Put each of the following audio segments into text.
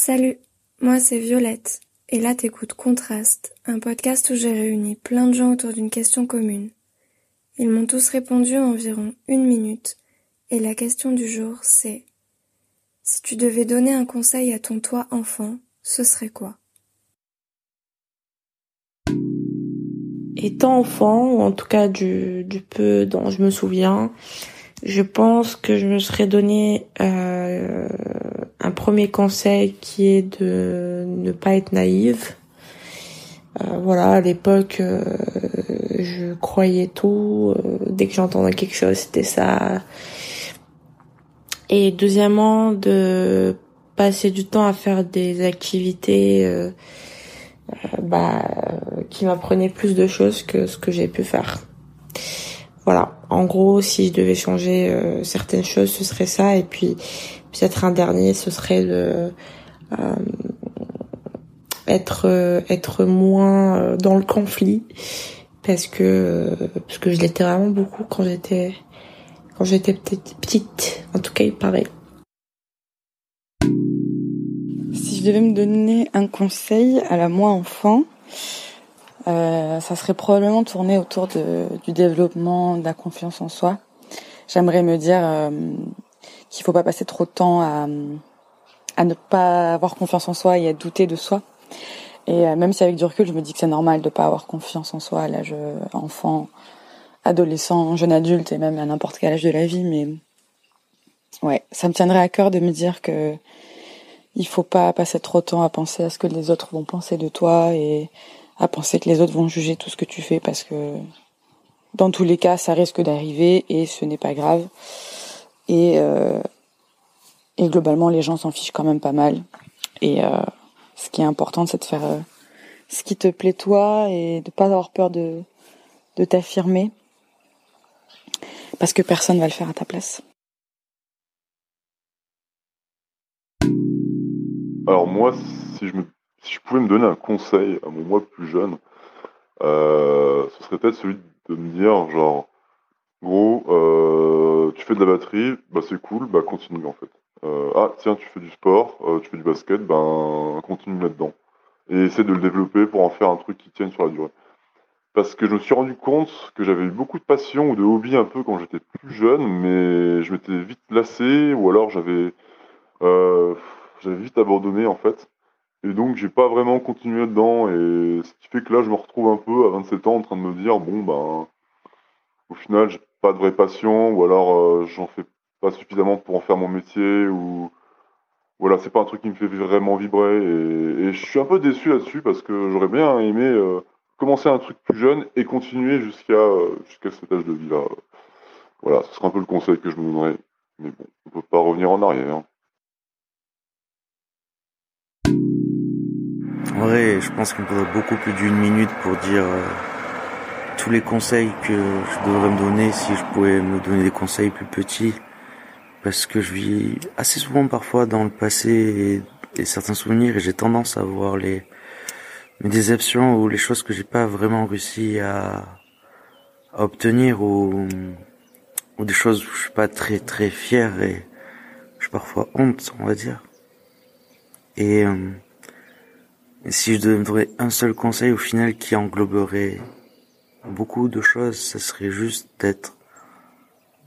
Salut, moi c'est Violette, et là t'écoutes Contraste, un podcast où j'ai réuni plein de gens autour d'une question commune. Ils m'ont tous répondu en environ une minute, et la question du jour c'est Si tu devais donner un conseil à ton toi enfant, ce serait quoi? Étant enfant, ou en tout cas du, peu dont je me souviens, je pense que je me serais donné euh, un premier conseil qui est de ne pas être naïve. Euh, voilà, à l'époque, euh, je croyais tout. Euh, dès que j'entendais quelque chose, c'était ça. Et deuxièmement, de passer du temps à faire des activités bah, qui m'apprenaient plus de choses que ce que j'ai pu faire. Voilà, en gros, si je devais changer certaines choses, ce serait ça. Et puis, peut-être un dernier, ce serait le euh, être être moins dans le conflit parce que parce que je l'étais vraiment beaucoup quand j'étais quand j'étais petite. En tout cas, il paraît. Si je devais me donner un conseil à la moi enfant, euh, ça serait probablement tourné autour de, du développement de la confiance en soi. J'aimerais me dire euh, qu'il faut pas passer trop de temps à, à ne pas avoir confiance en soi et à douter de soi. Et euh, même si avec du recul, je me dis que c'est normal de pas avoir confiance en soi à l'âge euh, enfant, adolescent, jeune adulte et même à n'importe quel âge de la vie, mais ouais, ça me tiendrait à cœur de me dire que il faut pas passer trop de temps à penser à ce que les autres vont penser de toi et à penser que les autres vont juger tout ce que tu fais parce que dans tous les cas, ça risque d'arriver et ce n'est pas grave. Et, euh, et globalement, les gens s'en fichent quand même pas mal. Et euh, ce qui est important, c'est de faire euh, ce qui te plaît toi et de pas avoir peur de, t'affirmer. Parce que personne va le faire à ta place. Alors moi, si je, pouvais me donner un conseil à mon moi plus jeune, ce serait peut-être celui de me dire genre, gros, euh, tu fais de la batterie, bah c'est cool, bah continue en fait. Euh, ah tiens, tu fais du sport, euh, tu fais du basket, ben continue là-dedans. Et essaie de le développer pour en faire un truc qui tienne sur la durée. Parce que je me suis rendu compte que j'avais eu beaucoup de passion ou de hobby un peu quand j'étais plus jeune, mais je m'étais vite lassé ou alors j'avais euh, j'avais vite abandonné en fait. Et donc j'ai pas vraiment continué dedans et ce qui fait que là je me retrouve un peu à 27 ans en train de me dire bon ben au final j'ai pas de vraie passion ou alors euh, j'en fais pas suffisamment pour en faire mon métier ou voilà c'est pas un truc qui me fait vraiment vibrer et, je suis un peu déçu là-dessus parce que j'aurais bien aimé euh, commencer un truc plus jeune et continuer jusqu'à euh, cet âge de vie là voilà ce serait un peu le conseil que je me donnerais mais bon on peut pas revenir en arrière hein. En vrai, je pense qu'il me faudrait beaucoup plus d'une minute pour dire tous les conseils que je devrais me donner si je pouvais me donner des conseils plus petits. Parce que je vis assez souvent parfois dans le passé et, certains souvenirs et j'ai tendance à voir les mes déceptions ou les choses que j'ai pas vraiment réussi à, à obtenir ou, ou des choses où je suis pas très très fier et j'ai parfois honte, on va dire. Et, euh, et si je devais me donner un seul conseil au final qui engloberait beaucoup de choses, ça serait juste d'être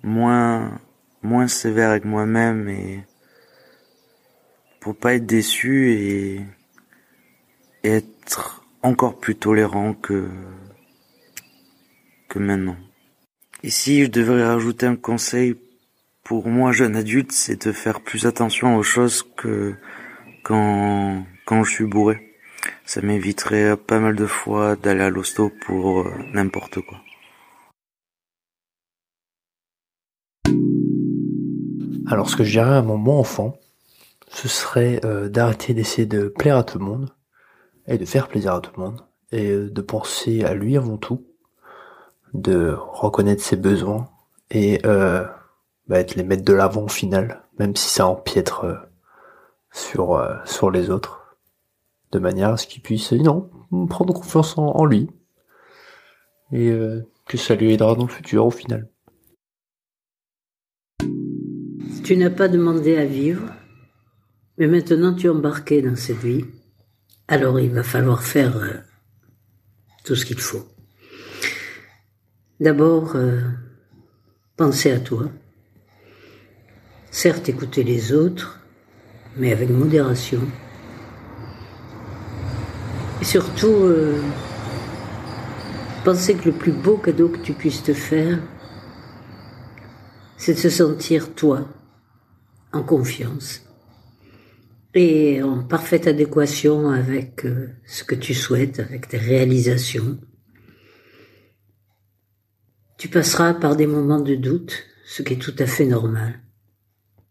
moins moins sévère avec moi-même et pour pas être déçu et, être encore plus tolérant que que maintenant. Si je devrais rajouter un conseil pour moi jeune adulte, c'est de faire plus attention aux choses que quand quand je suis bourré. Ça m'éviterait pas mal de fois d'aller à l'hosto pour euh, n'importe quoi. Alors ce que je dirais à mon bon enfant, ce serait euh, d'arrêter d'essayer de plaire à tout le monde et de faire plaisir à tout le monde et euh, de penser à lui avant tout, de reconnaître ses besoins et euh, bah, de les mettre de l'avant au final, même si ça empiètre sur sur les autres, de manière à ce qu'il puisse non prendre confiance en, lui et euh, que ça lui aidera dans le futur au final. Tu n'as pas demandé à vivre, Mais maintenant tu es embarqué dans cette vie, alors il va falloir faire euh, tout ce qu'il faut. D'abord, euh, penser à toi. Certes, écouter les autres, mais avec modération. Et surtout, euh, penser que le plus beau cadeau que tu puisses te faire, c'est de se sentir toi, en confiance et en parfaite adéquation avec euh, ce que tu souhaites, avec tes réalisations. Tu passeras par des moments de doute, ce qui est tout à fait normal.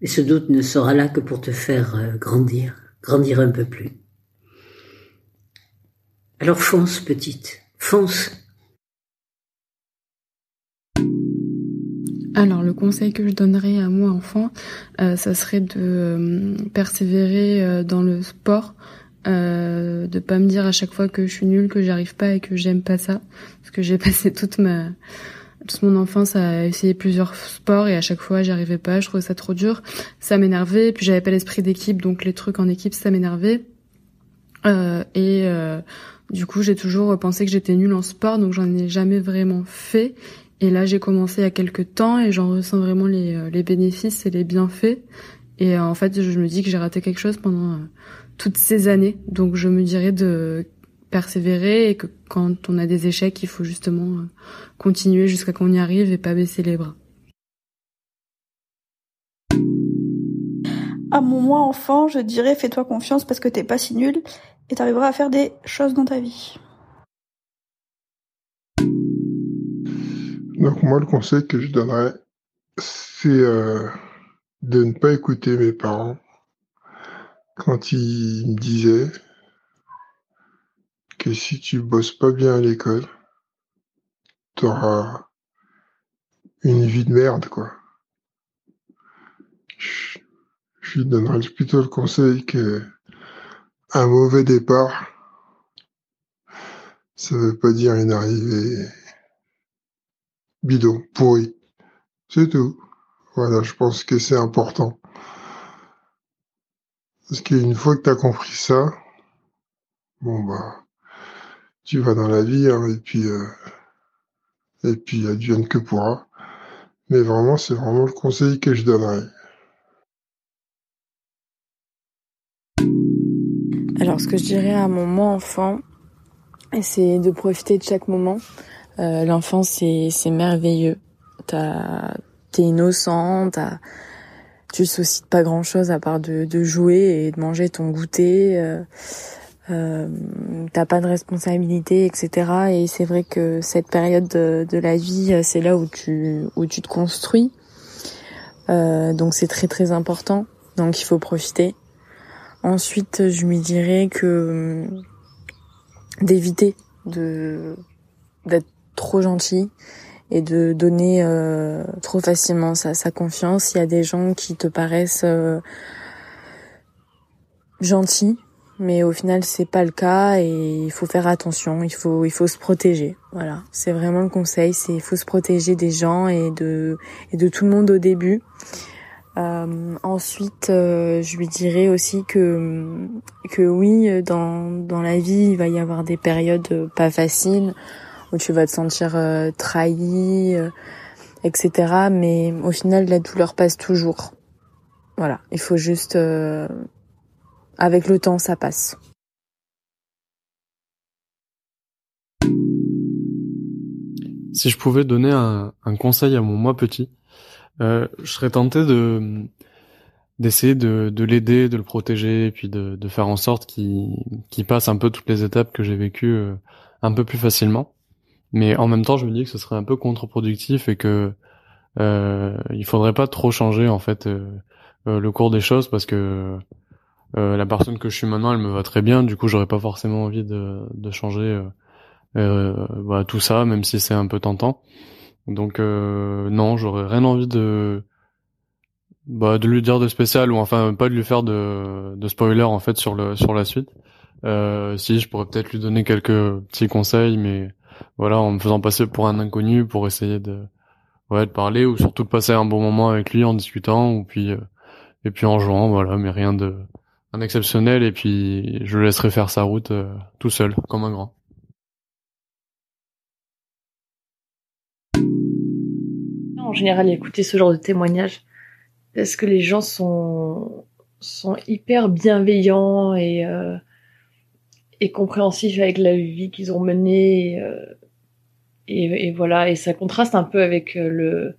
Et ce doute ne sera là que pour te faire euh, grandir, grandir un peu plus. Alors fonce, petite, fonce. Alors le conseil que je donnerais à moi enfant, euh, ça serait de euh, persévérer euh, dans le sport, euh, de pas me dire à chaque fois que je suis nulle, que j'arrive pas et que j'aime pas ça, parce que j'ai passé toute ma toute mon enfance à essayer plusieurs sports et à chaque fois j'y arrivais pas, je trouvais ça trop dur, ça m'énervait, puis j'avais pas l'esprit d'équipe, donc les trucs en équipe ça m'énervait. et du coup, j'ai toujours pensé que j'étais nulle en sport, donc j'en ai jamais vraiment fait. Et là, j'ai commencé il y a quelques temps et j'en ressens vraiment les, euh, bénéfices et les bienfaits. Et euh, en fait, je me dis que j'ai raté quelque chose pendant euh, toutes ces années. Donc, je me dirais de persévérer et que quand on a des échecs, il faut justement continuer jusqu'à qu'on y arrive et pas baisser les bras. À mon moi enfant, je dirais fais-toi confiance parce que t'es pas si nul et t'arriveras à faire des choses dans ta vie. Donc moi, le conseil que je donnerais, c'est euh, de ne pas écouter mes parents quand ils me disaient que si tu bosses pas bien à l'école, tu auras une vie de merde, quoi. Je donnerais plutôt le conseil que un mauvais départ, ça veut pas dire une arrivée bidon, pourri. C'est tout. Voilà, je pense que c'est important. Parce qu'une fois que tu as compris ça, bon bah, tu vas dans la vie, hein, et puis, euh, et puis advienne que pourra. Mais vraiment, c'est vraiment le conseil que je donnerais. Alors, ce que je dirais à mon moi enfant, c'est de profiter de chaque moment. Euh, L'enfance, c'est merveilleux. T'es innocent, tu te soucies de pas grand chose à part de, jouer et de manger ton goûter. Euh, euh, t'as pas de responsabilité, etc. Et c'est vrai que cette période de, de la vie, c'est là où tu où tu te construis. Euh, donc c'est très très important. Donc il faut profiter. Ensuite, je lui dirais que d'éviter d'être trop gentil et de donner euh, trop facilement sa, sa, confiance. Il y a des gens qui te paraissent euh, gentils, mais au final c'est pas le cas et il faut faire attention. Il faut il faut se protéger. Voilà, c'est vraiment le conseil. C'est il faut se protéger des gens et de et de tout le monde au début. Euh, ensuite, euh, je lui dirais aussi que que oui, dans dans la vie, il va y avoir des périodes pas faciles où tu vas te sentir euh, trahi, euh, etc. Mais au final, la douleur passe toujours. Voilà, il faut juste, euh, avec le temps, ça passe. Si je pouvais donner un, un conseil à mon moi petit, euh, je serais tenté de d'essayer de, de l'aider, de le protéger, et puis de, de faire en sorte qu'il passe un peu toutes les étapes que j'ai vécues euh, un peu plus facilement. Mais en même temps, je me dis que ce serait un peu contre-productif et que euh, il faudrait pas trop changer en fait euh, euh, le cours des choses parce que la personne que je suis maintenant, elle me va très bien. Du coup, j'aurais pas forcément envie de, de changer bah, tout ça, même si c'est un peu tentant. Donc non, j'aurais rien envie de bah, de lui dire de spécial ou enfin pas de lui faire de, de spoiler en fait sur le sur la suite. si je pourrais peut-être lui donner quelques petits conseils, mais voilà, en me faisant passer pour un inconnu pour essayer de ouais de parler ou surtout de passer un bon moment avec lui en discutant ou puis euh, et puis en jouant voilà mais rien de un exceptionnel et puis je laisserai faire sa route tout seul, comme un grand. En général, écouter ce genre de témoignages parce que les gens sont sont hyper bienveillants et euh, et compréhensifs avec la vie qu'ils ont menée et, euh, et, voilà. Et ça contraste un peu avec euh, le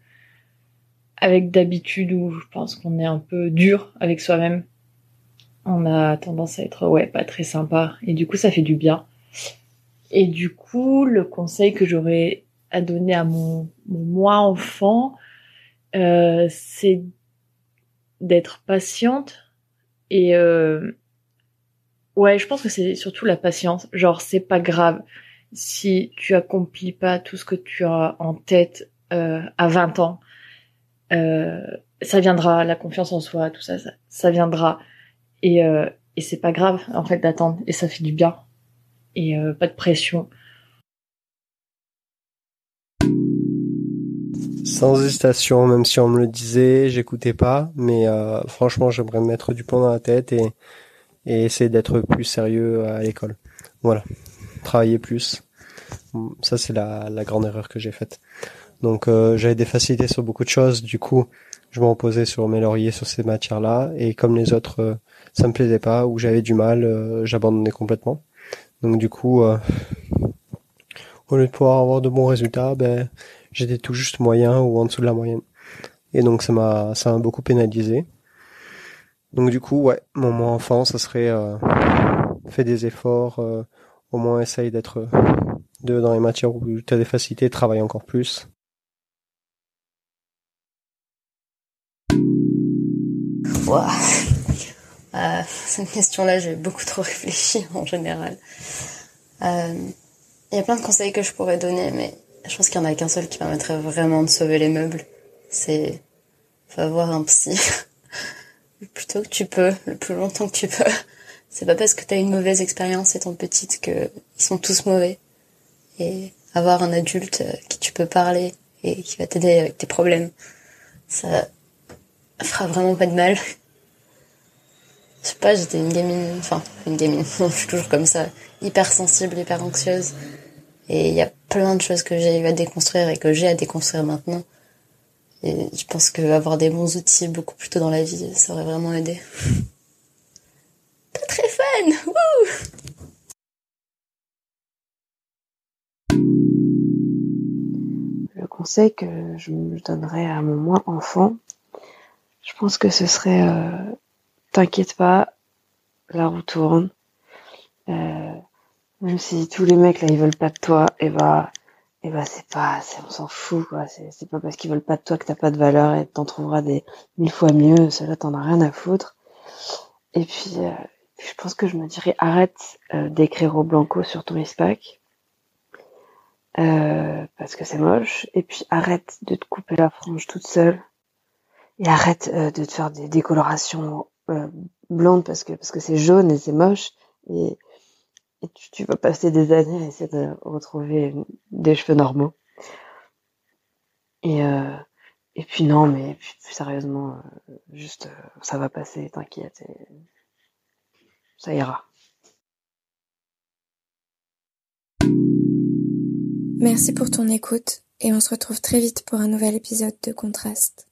avec d'habitude où je pense qu'on est un peu dur avec soi-même. On a tendance à être ouais pas très sympa. Et du coup ça fait du bien. Et du coup le conseil que j'aurais à donner à mon, mon moi enfant euh, c'est d'être patiente et euh, ouais, je pense que c'est surtout la patience. Genre, c'est pas grave si tu accomplis pas tout ce que tu as en tête euh, à 20 ans. Euh, ça viendra, la confiance en soi, tout ça, ça, ça viendra. Et, euh, et c'est pas grave, en fait, d'attendre. Et ça fait du bien. Et euh, pas de pression. Sans hésitation, même si on me le disait, j'écoutais pas. Mais euh, franchement, j'aimerais me mettre du plomb dans la tête et, et essayer d'être plus sérieux à l'école. Voilà, travailler plus. Ça, c'est la, la grande erreur que j'ai faite. Donc, euh, j'avais des facilités sur beaucoup de choses. Du coup, je me reposais sur mes lauriers sur ces matières-là. Et comme les autres, euh, ça me plaisait pas ou j'avais du mal, euh, j'abandonnais complètement. Donc, du coup, au lieu de pouvoir avoir de bons résultats, ben j'étais tout juste moyen ou en dessous de la moyenne. Et donc ça m'a ça m'a beaucoup pénalisé. Donc du coup, ouais, mon enfant, ça serait euh, fait des efforts, euh, au moins essaye d'être dans les matières où tu as des facilités, travaille encore plus. Wow. Euh, cette question-là, j'ai beaucoup trop réfléchi en général. Euh, il y a plein de conseils que je pourrais donner, mais je pense qu'il y en a qu'un seul qui permettrait vraiment de sauver les meubles. C'est, faut avoir un psy. le plus tôt que tu peux, le plus longtemps que tu peux. C'est pas parce que t'as une mauvaise expérience étant petite que ils sont tous mauvais. Et avoir un adulte euh, qui tu peux parler et qui va t'aider avec tes problèmes, ça fera vraiment pas de mal. Je sais pas, j'étais une gamine, enfin, une gamine, je suis toujours comme ça, hyper sensible, hyper anxieuse. Et il y a plein de choses que j'ai eu à déconstruire et que j'ai à déconstruire maintenant. Et je pense qu'avoir des bons outils beaucoup plus tôt dans la vie, ça aurait vraiment aidé. Pas très fun Wouh Le conseil que je donnerais à mon moi enfant, je pense que ce serait euh, t'inquiète pas, la roue tourne. Euh, même si tous les mecs là ils veulent pas de toi, et bah et bah c'est pas on s'en fout quoi, c'est pas parce qu'ils veulent pas de toi que t'as pas de valeur et t'en trouveras des mille fois mieux, cela t'en as rien à foutre. Et puis euh, je pense que je me dirais arrête euh, d'écrire au blanco sur ton ispac. Euh, parce que c'est moche et puis arrête de te couper la frange toute seule et arrête de te faire des décolorations blondes parce que parce que c'est jaune et c'est moche et tu, vas passer des années à essayer de retrouver des cheveux normaux. Et, euh, et puis non, mais plus sérieusement, euh, juste euh, ça va passer, t'inquiète, ça ira. Merci pour ton écoute et on se retrouve très vite pour un nouvel épisode de Contraste.